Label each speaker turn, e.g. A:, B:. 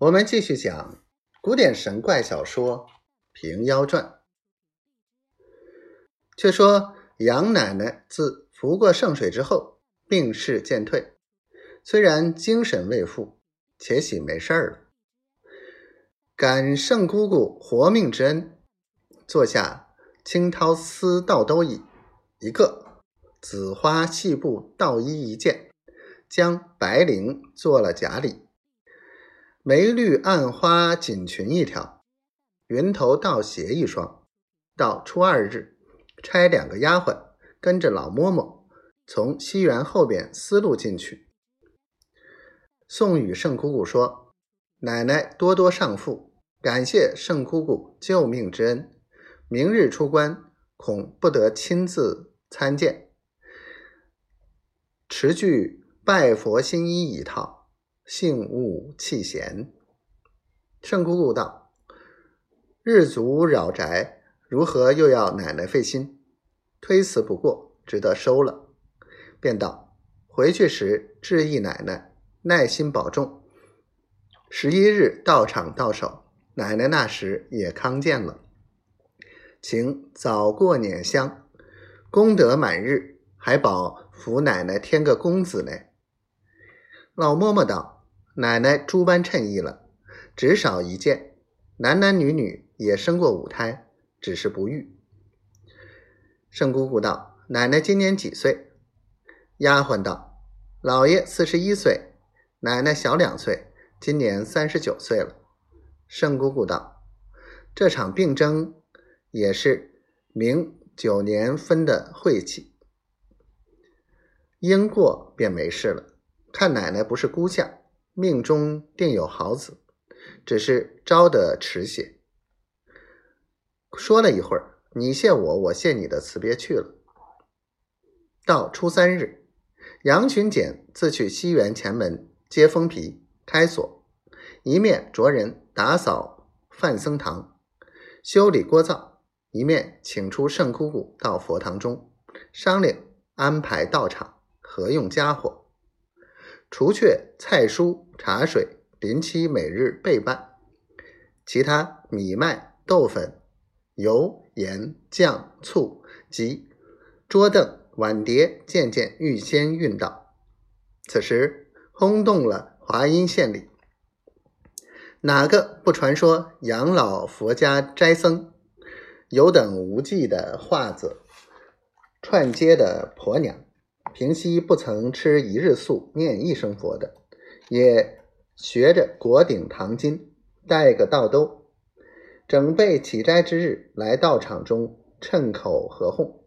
A: 我们继续讲古典神怪小说《平妖传》。却说杨奶奶自服过圣水之后，病势渐退，虽然精神未复，且喜没事儿了。感圣姑姑活命之恩，坐下青绦丝倒兜椅一个，紫花细布倒衣一件，将白绫做了夹里。梅绿暗花锦裙一条，云头倒鞋一双。到初二日，差两个丫鬟跟着老嬷嬷从西园后边丝路进去，送与圣姑姑说：“奶奶多多上父，感谢圣姑姑救命之恩。明日出关，恐不得亲自参见，持具拜佛新衣一套。”幸勿弃嫌。圣姑姑道：“日足扰宅，如何又要奶奶费心？推辞不过，只得收了。”便道：“回去时致意奶奶耐心保重。十一日到场到手，奶奶那时也康健了，请早过年香，功德满日，还保福奶奶添个公子呢。”老嬷嬷道。奶奶诸般称意了，只少一件，男男女女也生过五胎，只是不育。圣姑姑道：“奶奶今年几岁？”丫鬟道：“老爷四十一岁，奶奶小两岁，今年三十九岁了。”圣姑姑道：“这场病症也是明九年分的晦气，应过便没事了。看奶奶不是孤相。”命中定有好子，只是招得迟些。说了一会儿，你谢我，我谢你的，辞别去了。到初三日，杨群简自去西园前门接封皮开锁，一面着人打扫范僧堂，修理锅灶，一面请出圣姑姑到佛堂中商量安排道场何用家伙。除却菜蔬茶水，临期每日备办；其他米麦豆粉、油盐酱醋及桌凳碗碟，渐渐预先运到。此时轰动了华阴县里，哪个不传说养老佛家斋僧有等无忌的画子，串街的婆娘？平西不曾吃一日素、念一声佛的，也学着裹顶唐巾，带个道兜，整备起斋之日来道场中趁口合哄。